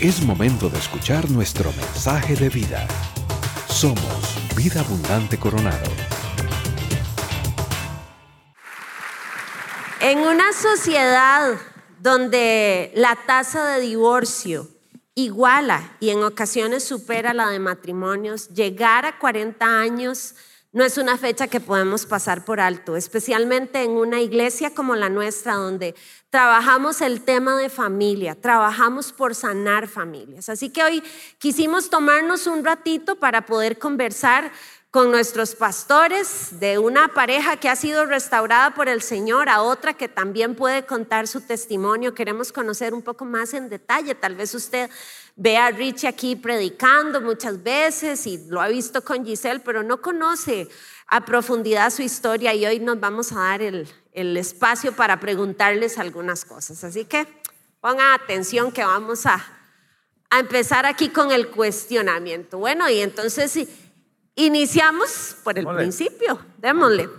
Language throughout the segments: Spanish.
Es momento de escuchar nuestro mensaje de vida. Somos Vida Abundante Coronado. En una sociedad donde la tasa de divorcio iguala y en ocasiones supera la de matrimonios, llegar a 40 años no es una fecha que podemos pasar por alto, especialmente en una iglesia como la nuestra, donde trabajamos el tema de familia, trabajamos por sanar familias. Así que hoy quisimos tomarnos un ratito para poder conversar con nuestros pastores de una pareja que ha sido restaurada por el Señor a otra que también puede contar su testimonio. Queremos conocer un poco más en detalle. Tal vez usted ve a Richie aquí predicando muchas veces y lo ha visto con Giselle, pero no conoce a profundidad su historia y hoy nos vamos a dar el, el espacio para preguntarles algunas cosas. Así que pongan atención que vamos a, a empezar aquí con el cuestionamiento. Bueno, y entonces Iniciamos por el principio, démosle.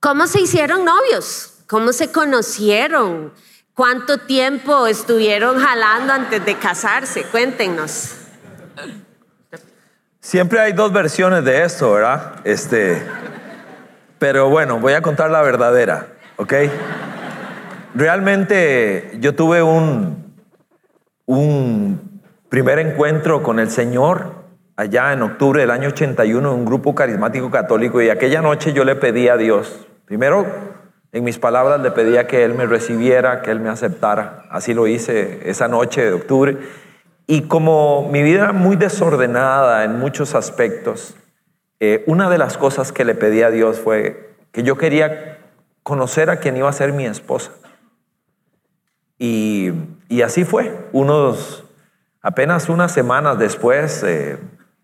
¿Cómo se hicieron novios? ¿Cómo se conocieron? ¿Cuánto tiempo estuvieron jalando antes de casarse? Cuéntenos. Siempre hay dos versiones de esto, ¿verdad? Este, pero bueno, voy a contar la verdadera, ¿ok? Realmente yo tuve un, un primer encuentro con el Señor allá en octubre del año 81 en un grupo carismático católico y aquella noche yo le pedí a Dios, primero en mis palabras le pedía que Él me recibiera, que Él me aceptara. Así lo hice esa noche de octubre. Y como mi vida era muy desordenada en muchos aspectos, eh, una de las cosas que le pedí a Dios fue que yo quería conocer a quien iba a ser mi esposa. Y, así fue. Unos, apenas unas semanas después, eh,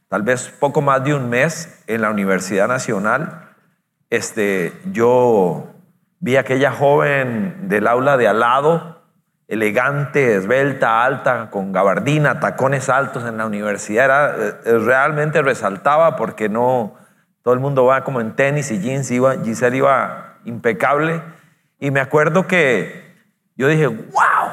tal vez poco más de un mes en la Universidad Nacional, este, yo vi a aquella joven del aula de al lado, elegante, esbelta, alta, con gabardina, tacones altos en la universidad. Era, eh, realmente resaltaba porque no, todo el mundo va como en tenis y jeans, iba, Giselle iba impecable. Y me acuerdo que yo dije, wow,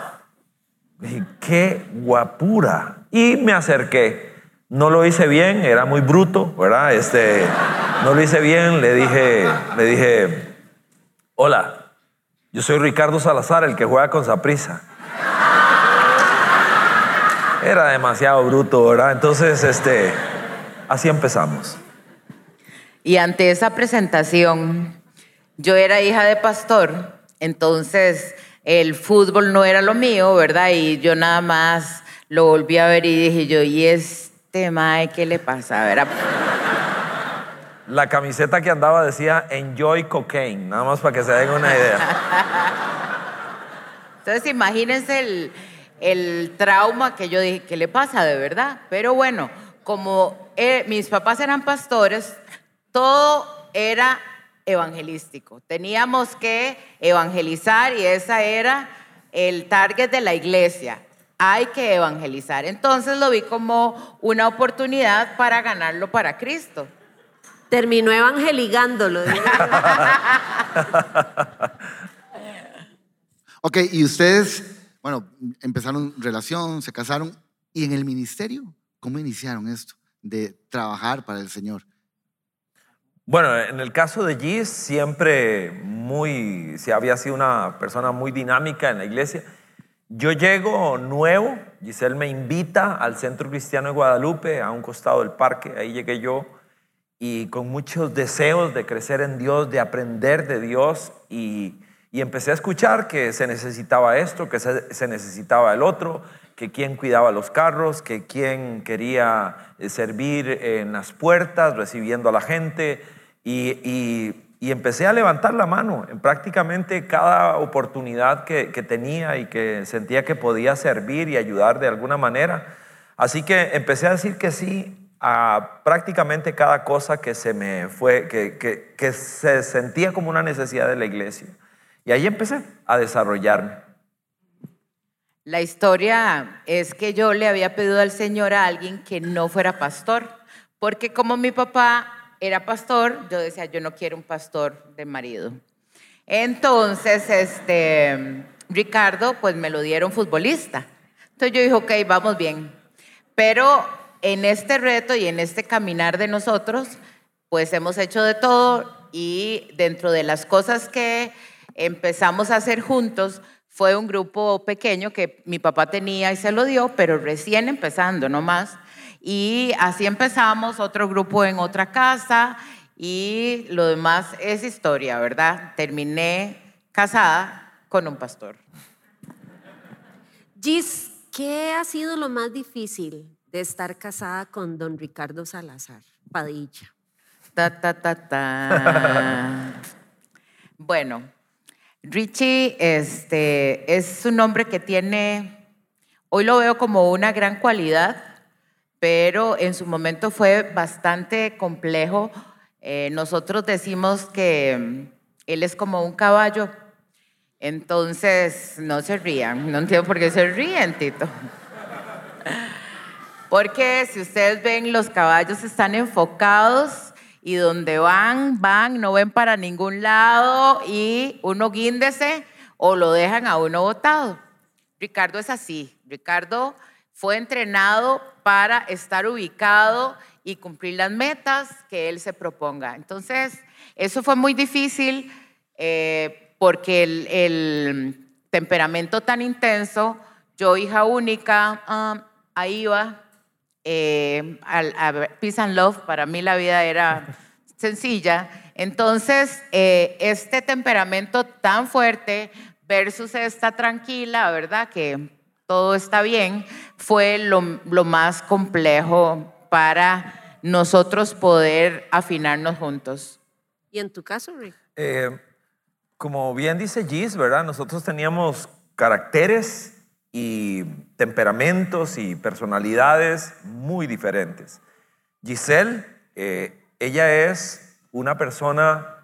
dije, qué guapura. Y me acerqué. No lo hice bien, era muy bruto, ¿verdad? Este, no lo hice bien, le dije, le dije, hola, yo soy Ricardo Salazar, el que juega con Saprisa. Era demasiado bruto, ¿verdad? Entonces, este, así empezamos. Y ante esa presentación, yo era hija de pastor, entonces el fútbol no era lo mío, ¿verdad? Y yo nada más lo volví a ver y dije yo, ¿y es este ¿qué le pasa? A ver, La camiseta que andaba decía Enjoy Cocaine, nada más para que se den una idea. Entonces imagínense el, trauma que yo dije, ¿qué le pasa de verdad? Pero bueno, como eh, mis papás eran pastores, todo era evangelístico. Teníamos que evangelizar y esa era el target de la iglesia hay que evangelizar. Entonces lo vi como una oportunidad para ganarlo para Cristo. Terminó evangelizándolo. ok, y ustedes, bueno, empezaron relación, se casaron, y en el ministerio, ¿cómo iniciaron esto de trabajar para el Señor? Bueno, en el caso de Gis, siempre muy, si había sido una persona muy dinámica en la iglesia, yo llego nuevo, Giselle me invita al Centro Cristiano de Guadalupe, a un costado del parque, ahí llegué yo, y con muchos deseos de crecer en Dios, de aprender de Dios, y, empecé a escuchar que se necesitaba esto, que se, necesitaba el otro, que quien cuidaba los carros, que quien quería eh, servir en las puertas, recibiendo a la gente, y y empecé a levantar la mano en prácticamente cada oportunidad que, tenía y que sentía que podía servir y ayudar de alguna manera. Así que empecé a decir que sí a prácticamente cada cosa que se me fue, que, que se sentía como una necesidad de la iglesia. Y ahí empecé a desarrollarme. La historia es que yo le había pedido al Señor a alguien que no fuera pastor, porque como mi papá era pastor, yo decía, yo no quiero un pastor de marido. Entonces, este, Ricardo, pues me lo dieron futbolista. Entonces yo dije, ok, vamos bien. Pero en este reto y en este caminar de nosotros, pues hemos hecho de todo y dentro de las cosas que empezamos a hacer juntos fue un grupo pequeño que mi papá tenía y se lo dio, pero recién empezando, no más. Y así empezamos, otro grupo en otra casa y lo demás es historia, ¿verdad? Terminé casada con un pastor. Gis, ¿qué ha sido lo más difícil de estar casada con don Ricardo Salazar Padilla? Ta, ta, ta, ta. bueno, Richie este, es un hombre que tiene, hoy lo veo como una gran cualidad, pero en su momento fue bastante complejo. Eh, nosotros decimos que mm, él es como un caballo, entonces no se rían, no entiendo por qué se ríen, Tito. Porque si ustedes ven, los caballos están enfocados y donde van, van, no ven para ningún lado y uno guíndese o lo dejan a uno botado. Ricardo es así. Ricardo fue entrenado para estar ubicado y cumplir las metas que él se proponga. Entonces, eso fue muy difícil eh, porque el, temperamento tan intenso, yo hija única, um, ahí iba, eh, a, Peace and Love, para mí la vida era sencilla. Entonces, eh, este temperamento tan fuerte versus esta tranquila, ¿verdad? Que todo está bien, fue lo, más complejo para nosotros poder afinarnos juntos. ¿Y en tu caso, Rick? Eh, como bien dice Gis, ¿verdad? Nosotros teníamos caracteres y temperamentos y personalidades muy diferentes. Giselle, eh, ella es una persona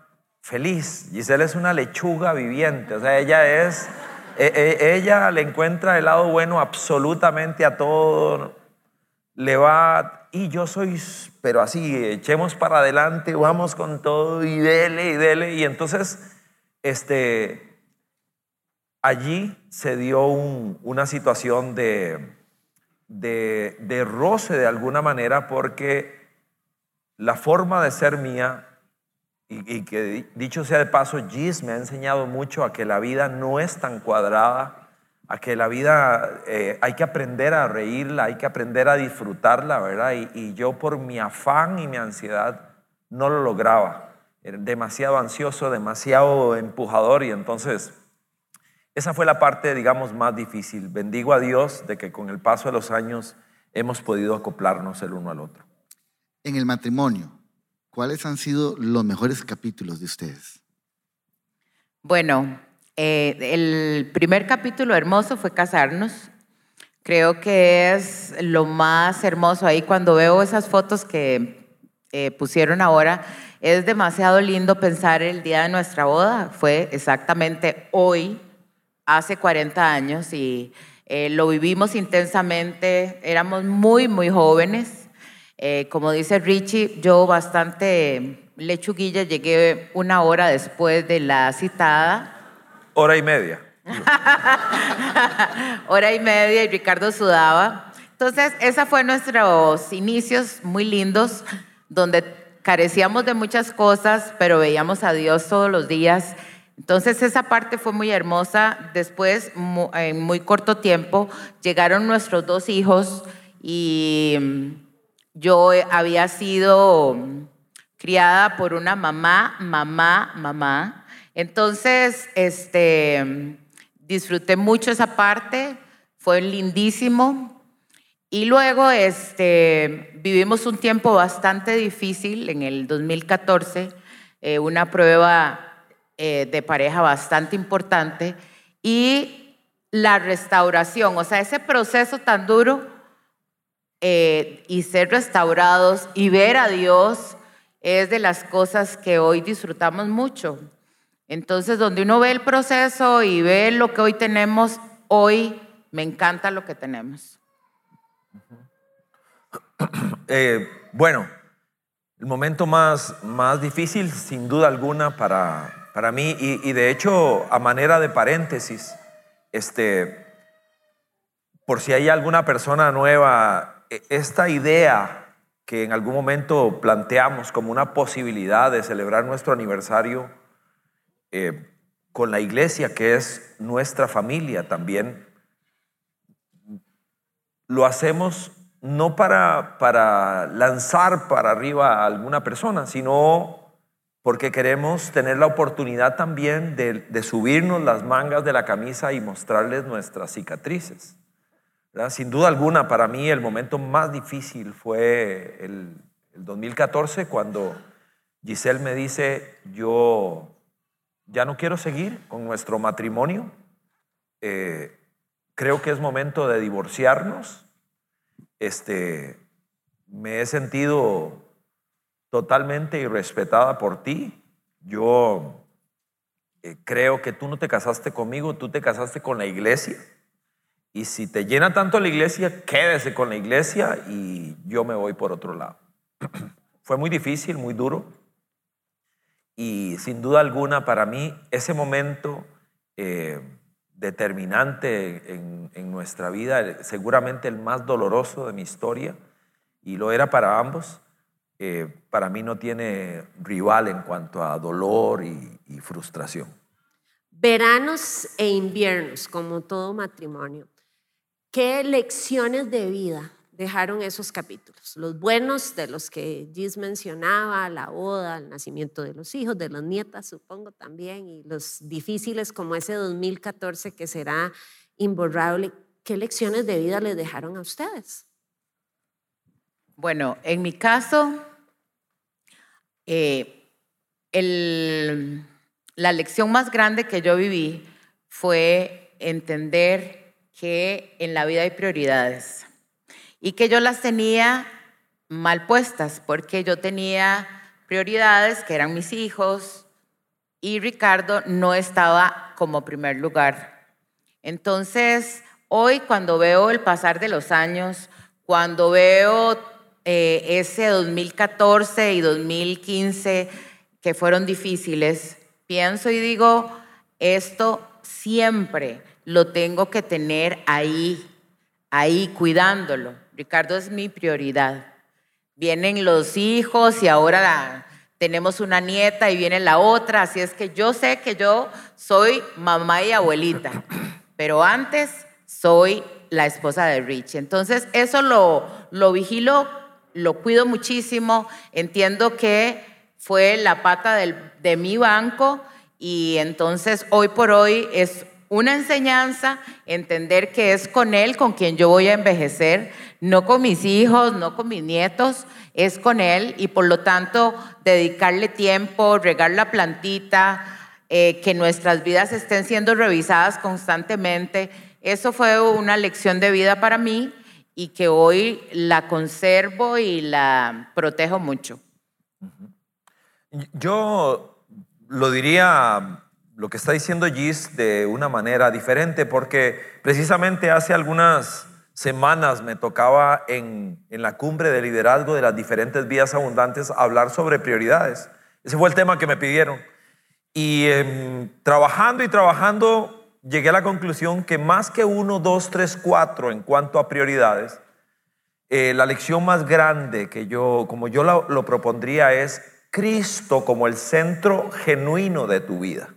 feliz. Giselle es una lechuga viviente, o sea, ella es e, e, ella le encuentra el lado bueno absolutamente a todo. Le va, y yo soy, pero así, echemos para adelante, vamos con todo y dele y dele. Y entonces, este, allí se dio una situación de, de, roce de alguna manera porque la forma de ser mía y, que dicho sea de paso, Gis me ha enseñado mucho a que la vida no es tan cuadrada, a que la vida eh, hay que aprender a reírla, hay que aprender a disfrutarla, ¿verdad? Y, yo por mi afán y mi ansiedad no lo lograba. Era demasiado ansioso, demasiado empujador y entonces esa fue la parte, digamos, más difícil. Bendigo a Dios de que con el paso de los años hemos podido acoplarnos el uno al otro. En el matrimonio, ¿cuáles han sido los mejores capítulos de ustedes? Bueno, eh, el primer capítulo hermoso fue casarnos. Creo que es lo más hermoso ahí cuando veo esas fotos que eh, pusieron ahora. Es demasiado lindo pensar el día de nuestra boda. Fue exactamente hoy, hace 40 años, y eh, lo vivimos intensamente. Éramos muy, muy jóvenes. Eh, como dice Richie, yo bastante lechuguilla, llegué una hora después de la citada. Hora y media. hora y media y Ricardo sudaba. Entonces, esa fue nuestros inicios muy lindos, donde carecíamos de muchas cosas, pero veíamos a Dios todos los días. Entonces, esa parte fue muy hermosa. Después, en muy corto tiempo, llegaron nuestros dos hijos y yo había sido criada por una mamá, mamá, mamá. Entonces, este, disfruté mucho esa parte, fue lindísimo. Y luego este, vivimos un tiempo bastante difícil en el 2014, eh, una prueba eh, de pareja bastante importante y la restauración, o sea, ese proceso tan duro eh, y ser restaurados y ver a Dios es de las cosas que hoy disfrutamos mucho. Entonces, donde uno ve el proceso y ve lo que hoy tenemos, hoy me encanta lo que tenemos. Eh, bueno, el momento más, más difícil, sin duda alguna, para, para mí, y, de hecho, a manera de paréntesis, este, por si hay alguna persona nueva, e- esta idea que en algún momento planteamos como una posibilidad de celebrar nuestro aniversario eh, con la iglesia, que es nuestra familia también, lo hacemos no para, para lanzar para arriba a alguna persona, sino porque queremos tener la oportunidad también de, subirnos las mangas de la camisa y mostrarles nuestras cicatrices. Sin duda alguna, para mí el momento más difícil fue el, el 2014 cuando Giselle me dice, yo ya no quiero seguir con nuestro matrimonio, eh, creo que es momento de divorciarnos. Este, me he sentido totalmente irrespetada por ti. Yo eh, creo que tú no te casaste conmigo, tú te casaste con la iglesia. Y si te llena tanto la iglesia, quédese con la iglesia y yo me voy por otro lado. Fue muy difícil, muy duro. Y sin duda alguna para mí ese momento eh, determinante en, en nuestra vida, seguramente el más doloroso de mi historia, y lo era para ambos, eh, para mí no tiene rival en cuanto a dolor y, frustración. Veranos e inviernos, como todo matrimonio. ¿Qué lecciones de vida dejaron esos capítulos? Los buenos de los que Gis mencionaba, la boda, el nacimiento de los hijos, de las nietas, supongo también, y los difíciles como ese 2014 que será imborrable. ¿Qué lecciones de vida les dejaron a ustedes? Bueno, en mi caso, eh, el- la lección más grande que yo viví fue entender que en la vida hay prioridades y que yo las tenía mal puestas porque yo tenía prioridades que eran mis hijos y Ricardo no estaba como primer lugar. Entonces, hoy cuando veo el pasar de los años, cuando veo eh, ese 2014 y 2015 que fueron difíciles, pienso y digo, esto siempre lo tengo que tener ahí, ahí cuidándolo. Ricardo es mi prioridad. Vienen los hijos y ahora tenemos una nieta y viene la otra, así es que yo sé que yo soy mamá y abuelita, pero antes soy la esposa de Rich. Entonces eso lo, lo vigilo, lo cuido muchísimo, entiendo que fue la pata de mi banco y entonces hoy por hoy es una enseñanza entender que es con él con quien yo voy a envejecer, no con mis hijos, no con mis nietos, es con él y por lo tanto dedicarle tiempo, regar la plantita, eh, que nuestras vidas estén siendo revisadas constantemente. Eso fue una lección de vida para mí y que hoy la conservo y la protejo mucho. Yo lo diría, lo que está diciendo Gis, de una manera diferente, porque precisamente hace algunas semanas me tocaba en, la cumbre de liderazgo de las diferentes vías abundantes hablar sobre prioridades. Ese fue el tema que me pidieron. Y em, trabajando y trabajando llegué a la conclusión que más que uno, dos, tres, cuatro en cuanto a prioridades, eh, la lección más grande que yo, como yo lo, lo propondría, es Cristo como el centro genuino de tu vida.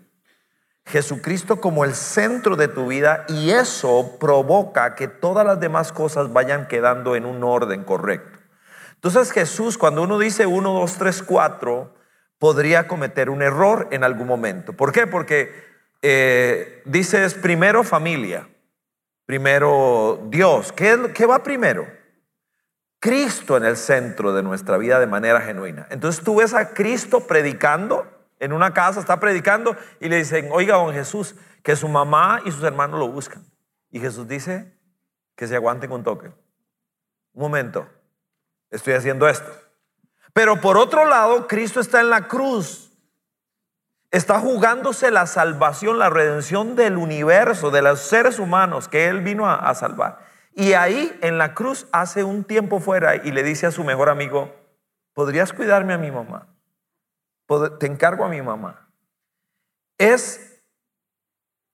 Jesucristo como el centro de tu vida y eso provoca que todas las demás cosas vayan quedando en un orden correcto. Entonces Jesús, cuando uno dice 1, 2, 3, 4, podría cometer un error en algún momento. ¿Por qué? Porque eh, dices primero familia, primero Dios. ¿Qué, qué va primero? Cristo en el centro de nuestra vida de manera genuina. Entonces tú ves a Cristo predicando en una casa, está predicando y le dicen, oiga, don Jesús, que su mamá y sus hermanos lo buscan. Y Jesús dice que se aguanten un toque. Un momento, estoy haciendo esto. Pero por otro lado, Cristo está en la cruz. Está jugándose la salvación, la redención del universo, de los seres humanos que Él vino a, salvar. Y ahí en la cruz hace un tiempo fuera y le dice a su mejor amigo, ¿podrías cuidarme a mi mamá? Te encargo a mi mamá. Es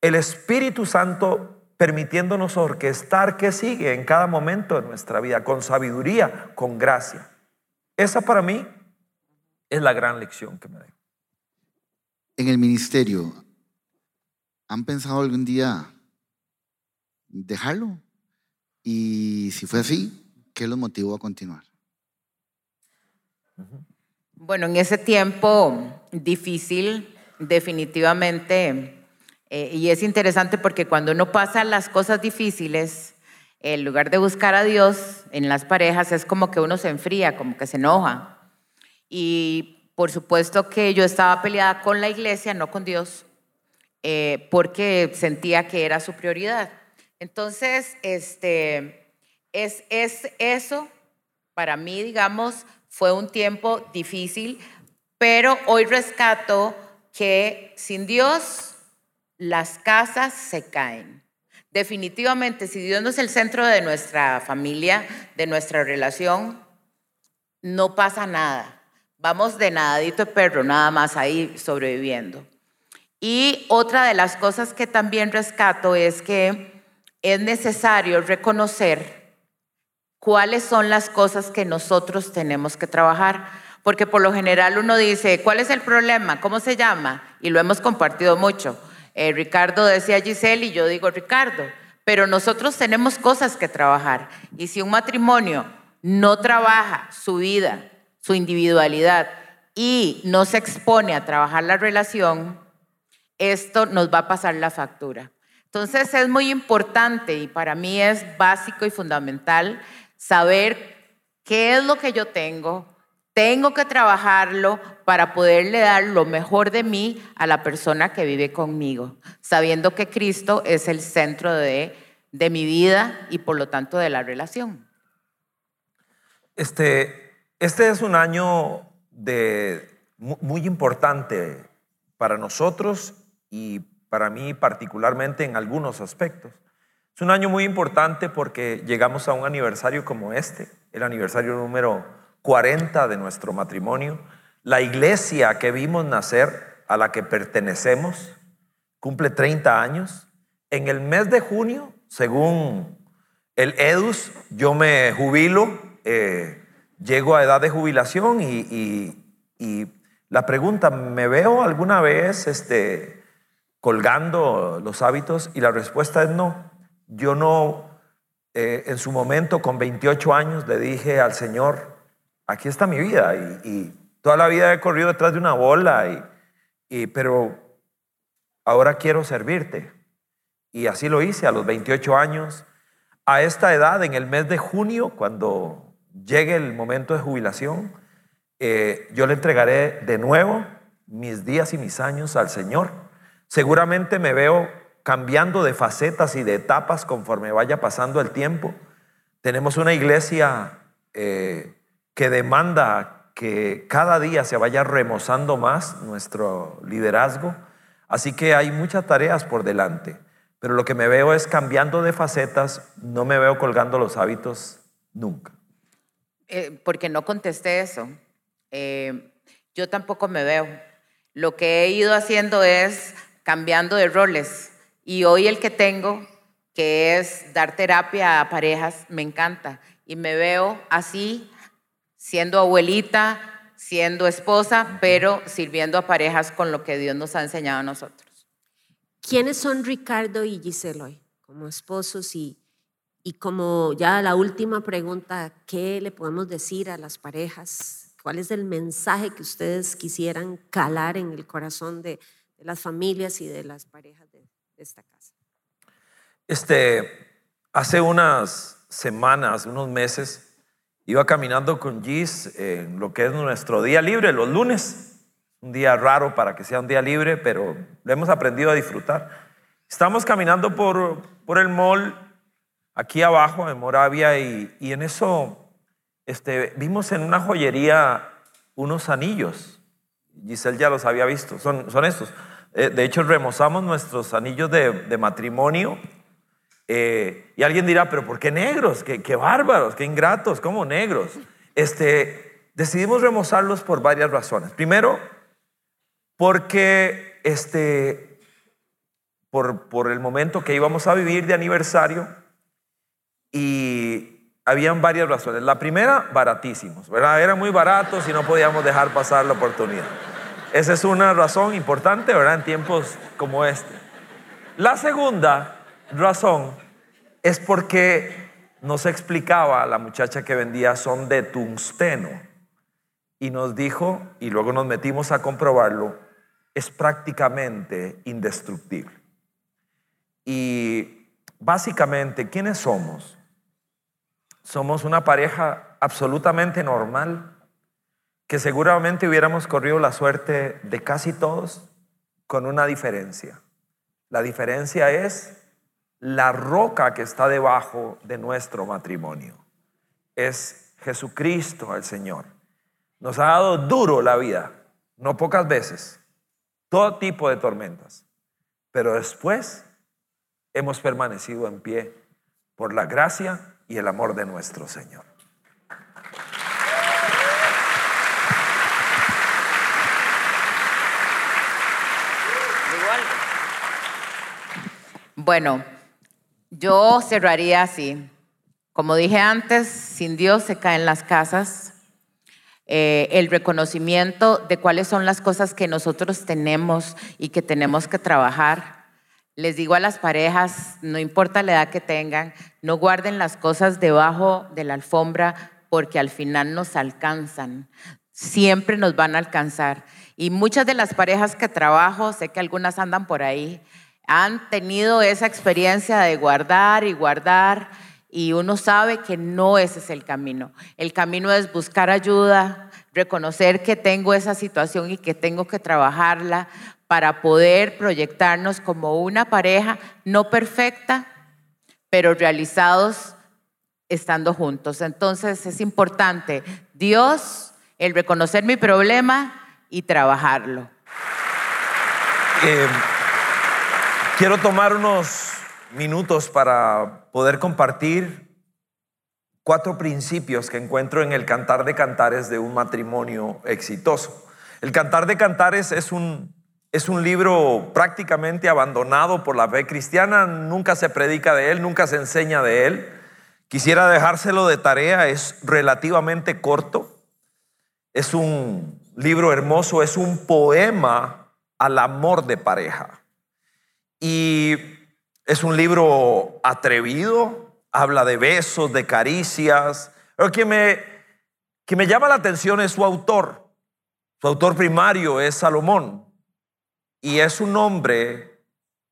el Espíritu Santo permitiéndonos orquestar qué sigue en cada momento de nuestra vida, con sabiduría, con gracia. Esa para mí es la gran lección que me da. En el ministerio, ¿han pensado algún día dejarlo? Y si fue así, ¿qué los motivó a continuar? Bueno, en ese tiempo difícil, definitivamente, eh, y es interesante porque cuando uno pasa las cosas difíciles, en lugar de buscar a Dios en las parejas, es como que uno se enfría, como que se enoja. Y por supuesto que yo estaba peleada con la iglesia, no con Dios, eh, porque sentía que era su prioridad. Entonces, este, es, es eso, para mí, digamos, fue un tiempo difícil, pero hoy rescato que sin Dios las casas se caen. Definitivamente, si Dios no es el centro de nuestra familia, de nuestra relación, no pasa nada. Vamos de nadadito de perro, nada más ahí sobreviviendo. Y otra de las cosas que también rescato es que es necesario reconocer cuáles son las cosas que nosotros tenemos que trabajar. Porque por lo general uno dice, ¿cuál es el problema? ¿Cómo se llama? Y lo hemos compartido mucho. Eh, Ricardo decía Giselle y yo digo Ricardo. Pero nosotros tenemos cosas que trabajar. Y si un matrimonio no trabaja su vida, su individualidad y no se expone a trabajar la relación, esto nos va a pasar la factura. Entonces es muy importante y para mí es básico y fundamental saber qué es lo que yo tengo, tengo que trabajarlo para poderle dar lo mejor de mí a la persona que vive conmigo, sabiendo que Cristo es el centro de, de mi vida y por lo tanto de la relación. Este, este es un año de, muy importante para nosotros y para mí particularmente en algunos aspectos. Es un año muy importante porque llegamos a un aniversario como este, el aniversario número 40 de nuestro matrimonio. La iglesia que vimos nacer, a la que pertenecemos, cumple 30 años. En el mes de junio, según el EDUS, yo me jubilo, eh, llego a edad de jubilación y, la pregunta, ¿me veo alguna vez este, colgando los hábitos? Y la respuesta es no. Yo no, eh, en su momento, con 28 años, le dije al Señor, aquí está mi vida. Y, toda la vida he corrido detrás de una bola, y, pero ahora quiero servirte. Y así lo hice a los 28 años. A esta edad, en el mes de junio, cuando llegue el momento de jubilación, eh, yo le entregaré de nuevo mis días y mis años al Señor. Seguramente me veo cambiando de facetas y de etapas conforme vaya pasando el tiempo. Tenemos una iglesia eh, que demanda que cada día se vaya remozando más nuestro liderazgo. Así que hay muchas tareas por delante. Pero lo que me veo es cambiando de facetas, no me veo colgando los hábitos nunca. Eh, porque no contesté eso. Eh, yo tampoco me veo. Lo que he ido haciendo es cambiando de roles. Y hoy el que tengo, que es dar terapia a parejas, me encanta. Y me veo así, siendo abuelita, siendo esposa, pero sirviendo a parejas con lo que Dios nos ha enseñado a nosotros. ¿Quiénes son Ricardo y Giselle hoy como esposos? Y, y como ya la última pregunta, ¿qué le podemos decir a las parejas? ¿Cuál es el mensaje que ustedes quisieran calar en el corazón de, las familias y de las parejas de, esta casa? Este, hace unas semanas, unos meses, iba caminando con Gis en lo que es nuestro día libre, los lunes. Un día raro para que sea un día libre, pero lo hemos aprendido a disfrutar. Estamos caminando por, por el mall aquí abajo en Moravia y, y en eso este, vimos en una joyería unos anillos. Giselle ya los había visto, son, son estos. Eh, de hecho, remozamos nuestros anillos de, matrimonio. Eh, y alguien dirá, pero ¿por qué negros? ¿Qué, bárbaros, qué ingratos, ¿cómo negros? Este, decidimos remozarlos por varias razones. Primero, porque este, por, por el momento que íbamos a vivir de aniversario y habían varias razones. La primera, baratísimos, ¿verdad? Eran muy baratos y no podíamos dejar pasar la oportunidad. Esa es una razón importante, ¿verdad? En tiempos como este. La segunda razón es porque nos explicaba la muchacha que vendía son de tungsteno y nos dijo, y luego nos metimos a comprobarlo, es prácticamente indestructible. Y básicamente, ¿quiénes somos? Somos una pareja absolutamente normal, que seguramente hubiéramos corrido la suerte de casi todos, con una diferencia. La diferencia es la roca que está debajo de nuestro matrimonio. Es Jesucristo el Señor. Nos ha dado duro la vida, no pocas veces, todo tipo de tormentas, pero después hemos permanecido en pie por la gracia y el amor de nuestro Señor. Bueno, yo cerraría así. Como dije antes, sin Dios se caen las casas. Eh, el reconocimiento de cuáles son las cosas que nosotros tenemos y que tenemos que trabajar. Les digo a las parejas, no importa la edad que tengan, no guarden las cosas debajo de la alfombra porque al final nos alcanzan. Siempre nos van a alcanzar. Y muchas de las parejas que trabajo, sé que algunas andan por ahí, han tenido esa experiencia de guardar y guardar y uno sabe que no ese es el camino. El camino es buscar ayuda, reconocer que tengo esa situación y que tengo que trabajarla para poder proyectarnos como una pareja no perfecta, pero realizados estando juntos. Entonces es importante Dios, el reconocer mi problema y trabajarlo. Eh, Quiero tomar unos minutos para poder compartir cuatro principios que encuentro en el Cantar de Cantares de un matrimonio exitoso. El Cantar de Cantares es un, es un libro prácticamente abandonado por la fe cristiana, nunca se predica de él, nunca se enseña de él. Quisiera dejárselo de tarea, es relativamente corto, es un libro hermoso, es un poema al amor de pareja. Y es un libro atrevido, habla de besos, de caricias. Pero que me, que me llama la atención es su autor. Su autor primario es Salomón. Y es un hombre,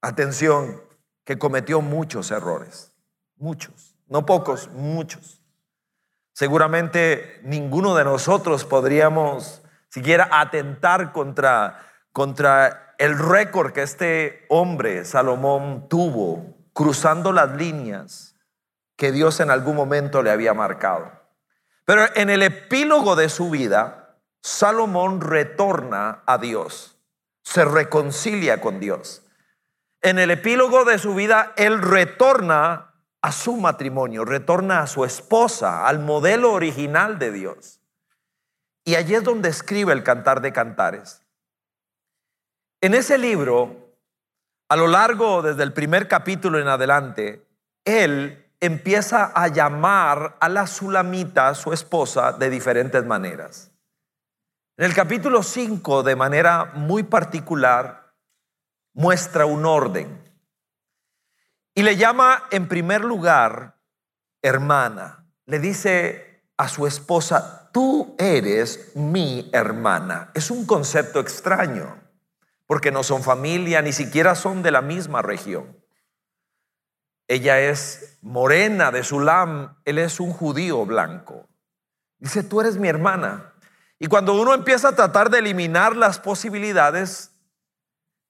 atención, que cometió muchos errores. Muchos. No pocos, muchos. Seguramente ninguno de nosotros podríamos siquiera atentar contra, contra el récord que este hombre, Salomón, tuvo cruzando las líneas que Dios en algún momento le había marcado. Pero en el epílogo de su vida, Salomón retorna a Dios, se reconcilia con Dios. En el epílogo de su vida, él retorna a su matrimonio, retorna a su esposa, al modelo original de Dios. Y allí es donde escribe el Cantar de Cantares. En ese libro, a lo largo desde el primer capítulo en adelante, él empieza a llamar a la Sulamita, su esposa, de diferentes maneras. En el capítulo 5, de manera muy particular, muestra un orden. Y le llama en primer lugar hermana. Le dice a su esposa, tú eres mi hermana. Es un concepto extraño porque no son familia, ni siquiera son de la misma región. Ella es morena de Sulam, él es un judío blanco. Dice, tú eres mi hermana. Y cuando uno empieza a tratar de eliminar las posibilidades,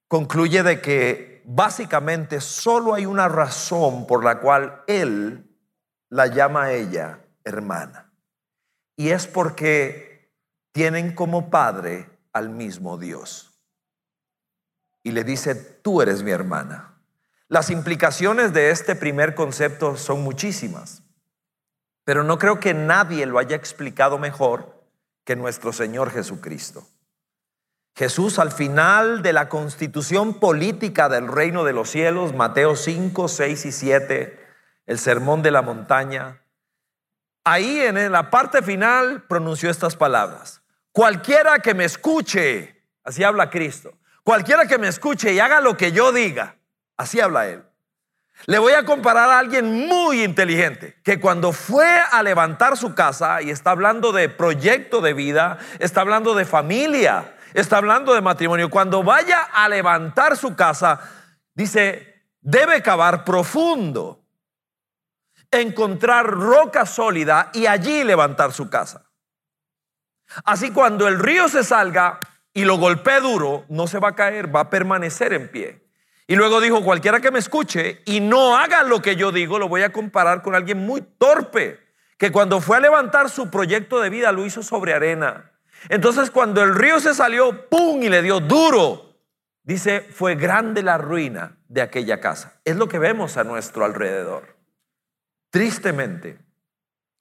concluye de que básicamente solo hay una razón por la cual él la llama a ella hermana. Y es porque tienen como padre al mismo Dios y le dice, tú eres mi hermana. Las implicaciones de este primer concepto son muchísimas, pero no creo que nadie lo haya explicado mejor que nuestro Señor Jesucristo. Jesús al final de la constitución política del reino de los cielos, Mateo 5, 6 y 7, el sermón de la montaña, ahí en la parte final pronunció estas palabras. Cualquiera que me escuche, así habla Cristo, cualquiera que me escuche y haga lo que yo diga, así habla Él. Le voy a comparar a alguien muy inteligente que cuando fue a levantar su casa y está hablando de proyecto de vida, está hablando de familia, está hablando de matrimonio, cuando vaya a levantar su casa, dice, debe cavar profundo, encontrar roca sólida y allí levantar su casa. Así cuando el río se salga y lo golpee duro, no se va a caer, va a permanecer en pie. Y luego dijo, cualquiera que me escuche y no haga lo que yo digo, lo voy a comparar con alguien muy torpe, que cuando fue a levantar su proyecto de vida lo hizo sobre arena. Entonces cuando el río se salió, ¡pum! y le dio duro. Dice, fue grande la ruina de aquella casa. Es lo que vemos a nuestro alrededor. Tristemente,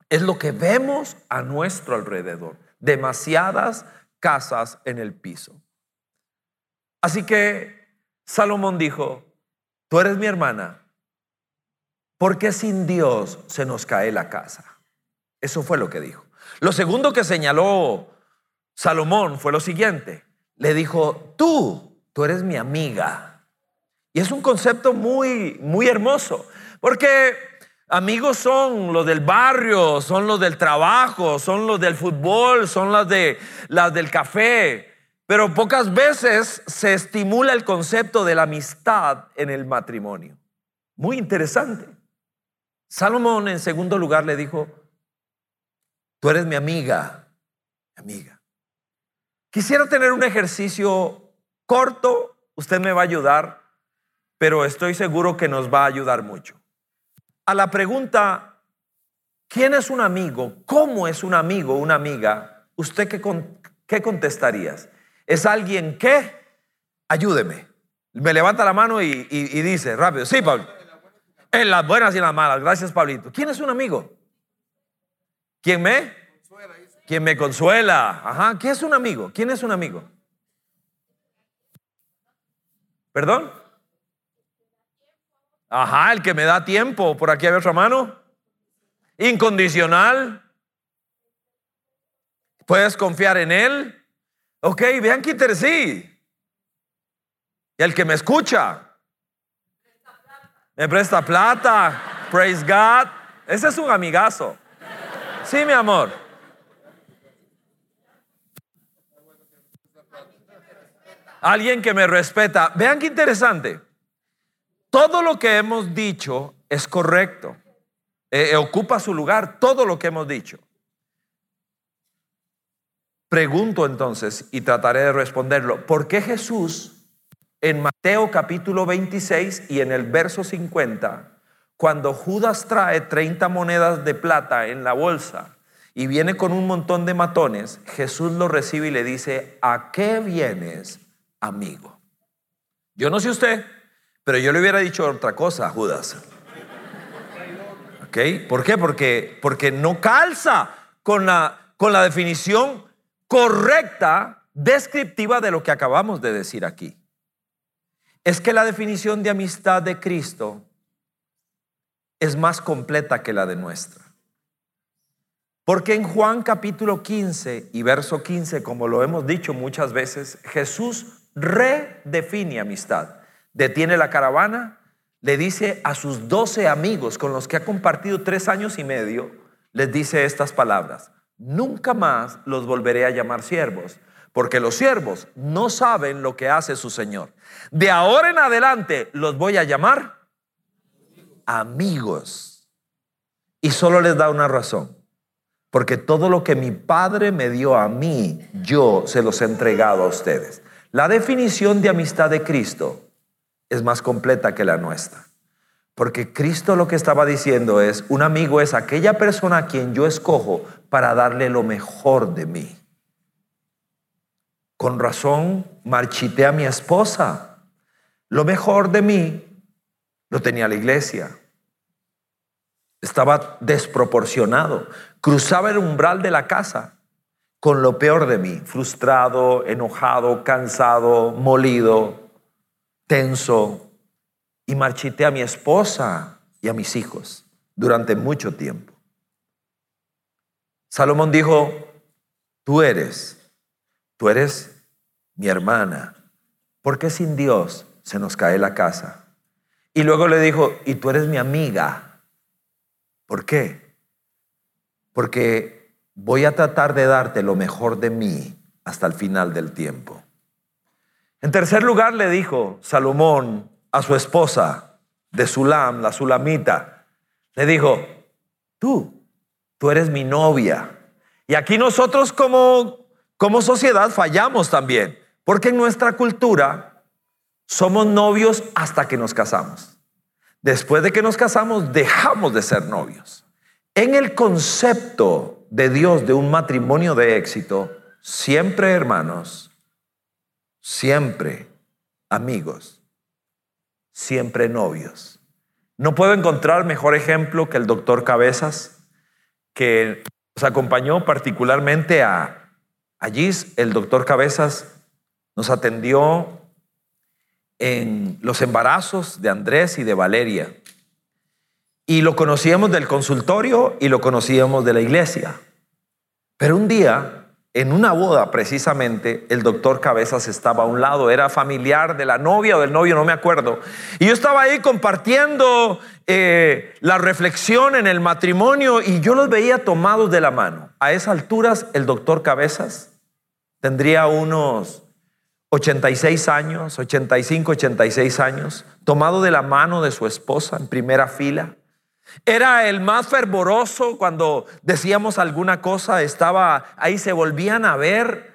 es lo que vemos a nuestro alrededor. Demasiadas casas en el piso. Así que Salomón dijo, tú eres mi hermana, porque sin Dios se nos cae la casa. Eso fue lo que dijo. Lo segundo que señaló Salomón fue lo siguiente. Le dijo, tú, tú eres mi amiga. Y es un concepto muy, muy hermoso, porque amigos son los del barrio, son los del trabajo, son los del fútbol, son las, de, las del café. Pero pocas veces se estimula el concepto de la amistad en el matrimonio. Muy interesante. Salomón en segundo lugar le dijo, tú eres mi amiga, mi amiga. Quisiera tener un ejercicio corto, usted me va a ayudar, pero estoy seguro que nos va a ayudar mucho. A la pregunta, ¿quién es un amigo? ¿Cómo es un amigo, una amiga? ¿Usted qué, qué contestarías? ¿Es alguien que? Ayúdeme. Me levanta la mano y, dice rápido, sí, Pablo. En las buenas y en las malas. Gracias, Pablito. ¿Quién es un amigo? ¿Quién me? Quien me consuela. Ajá. ¿Quién es un amigo? ¿Quién es un amigo? ¿Perdón? Ajá, el que me da tiempo. Por aquí hay otra mano. Incondicional. Puedes confiar en él. Ok, vean qué interesante. Y el que me escucha. Me presta plata. Praise God. Ese es un amigazo. Sí, mi amor. Alguien que me respeta. Vean qué interesante. Todo lo que hemos dicho es correcto. Eh, eh, ocupa su lugar todo lo que hemos dicho. Pregunto entonces y trataré de responderlo. ¿Por qué Jesús en Mateo capítulo 26 y en el verso 50, cuando Judas trae 30 monedas de plata en la bolsa y viene con un montón de matones, Jesús lo recibe y le dice, ¿a qué vienes? amigo. Yo no sé usted, pero yo le hubiera dicho otra cosa a Judas. ¿Por qué? Porque, porque no calza con la, con la definición correcta, descriptiva de lo que acabamos de decir aquí. Es que la definición de amistad de Cristo es más completa que la de nuestra. Porque en Juan capítulo 15 y verso 15, como lo hemos dicho muchas veces, Jesús redefine amistad. Detiene la caravana, le dice a sus doce amigos con los que ha compartido tres años y medio, les dice estas palabras, nunca más los volveré a llamar siervos, porque los siervos no saben lo que hace su Señor. De ahora en adelante los voy a llamar amigos. Y solo les da una razón, porque todo lo que mi Padre me dio a mí, yo se los he entregado a ustedes. La definición de amistad de Cristo es más completa que la nuestra. Porque Cristo lo que estaba diciendo es, un amigo es aquella persona a quien yo escojo para darle lo mejor de mí. Con razón marchité a mi esposa. Lo mejor de mí lo tenía la iglesia. Estaba desproporcionado. Cruzaba el umbral de la casa con lo peor de mí, frustrado, enojado, cansado, molido, tenso, y marchité a mi esposa y a mis hijos durante mucho tiempo. Salomón dijo, tú eres, tú eres mi hermana, ¿por qué sin Dios se nos cae la casa? Y luego le dijo, y tú eres mi amiga, ¿por qué? Porque voy a tratar de darte lo mejor de mí hasta el final del tiempo. En tercer lugar le dijo Salomón a su esposa de Sulam, la Sulamita, le dijo, tú, tú eres mi novia. Y aquí nosotros como, como sociedad fallamos también, porque en nuestra cultura somos novios hasta que nos casamos. Después de que nos casamos, dejamos de ser novios. En el concepto de Dios de un matrimonio de éxito, siempre hermanos, siempre amigos, siempre novios. No puedo encontrar mejor ejemplo que el doctor Cabezas, que nos acompañó particularmente a allí. El doctor Cabezas nos atendió en los embarazos de Andrés y de Valeria. Y lo conocíamos del consultorio y lo conocíamos de la iglesia. Pero un día en una boda, precisamente, el doctor Cabezas estaba a un lado, era familiar de la novia o del novio, no me acuerdo. Y yo estaba ahí compartiendo eh, la reflexión en el matrimonio y yo los veía tomados de la mano. A esas alturas, el doctor Cabezas tendría unos 86 años, 85, 86 años, tomado de la mano de su esposa en primera fila era el más fervoroso cuando decíamos alguna cosa, estaba ahí, se volvían a ver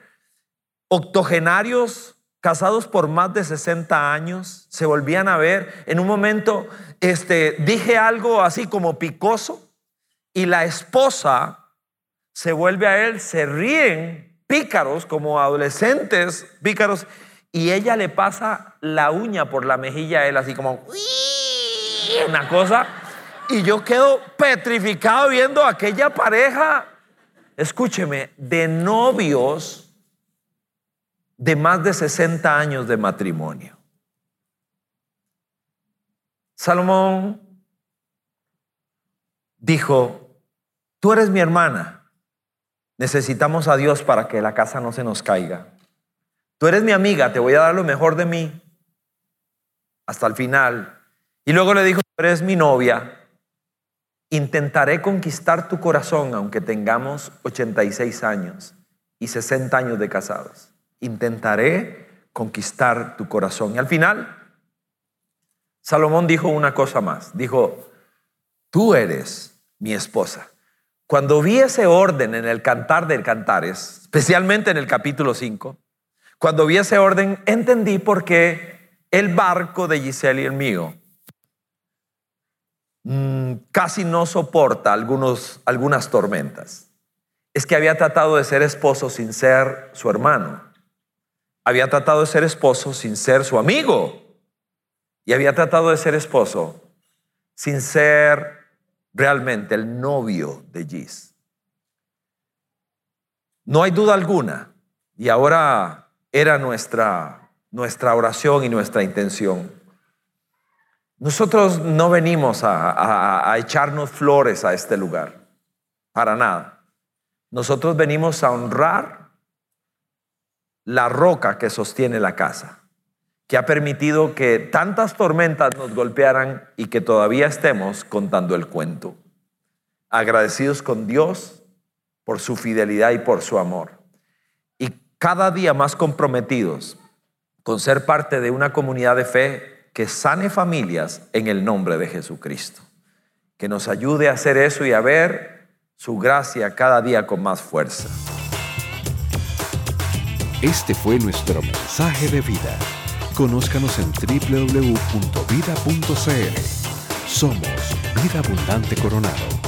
octogenarios casados por más de 60 años, se volvían a ver. En un momento este, dije algo así como picoso y la esposa se vuelve a él, se ríen pícaros como adolescentes pícaros y ella le pasa la uña por la mejilla a él así como una cosa y yo quedo petrificado viendo a aquella pareja, escúcheme, de novios de más de 60 años de matrimonio. Salomón dijo, tú eres mi hermana, necesitamos a Dios para que la casa no se nos caiga. Tú eres mi amiga, te voy a dar lo mejor de mí hasta el final. Y luego le dijo, tú eres mi novia, Intentaré conquistar tu corazón aunque tengamos 86 años y 60 años de casados. Intentaré conquistar tu corazón. Y al final, Salomón dijo una cosa más. Dijo, tú eres mi esposa. Cuando vi ese orden en el cantar del cantares, especialmente en el capítulo 5, cuando vi ese orden, entendí por qué el barco de Giselle y el mío Mm, casi no soporta algunos, algunas tormentas. Es que había tratado de ser esposo sin ser su hermano. Había tratado de ser esposo sin ser su amigo. Y había tratado de ser esposo sin ser realmente el novio de Gis. No hay duda alguna. Y ahora era nuestra, nuestra oración y nuestra intención nosotros no venimos a, echarnos flores a este lugar, para nada. Nosotros venimos a honrar la roca que sostiene la casa, que ha permitido que tantas tormentas nos golpearan y que todavía estemos contando el cuento. Agradecidos con Dios por su fidelidad y por su amor. Y cada día más comprometidos con ser parte de una comunidad de fe que sane familias en el nombre de Jesucristo. Que nos ayude a hacer eso y a ver su gracia cada día con más fuerza. Este fue nuestro mensaje de vida. Conózcanos en www.vida.cl. Somos Vida Abundante Coronado.